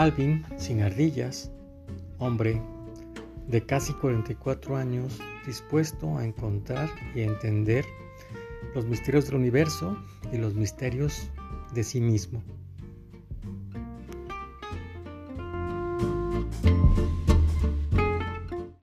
Alvin sin ardillas, hombre de casi 44 años, dispuesto a encontrar y entender los misterios del universo y los misterios de sí mismo.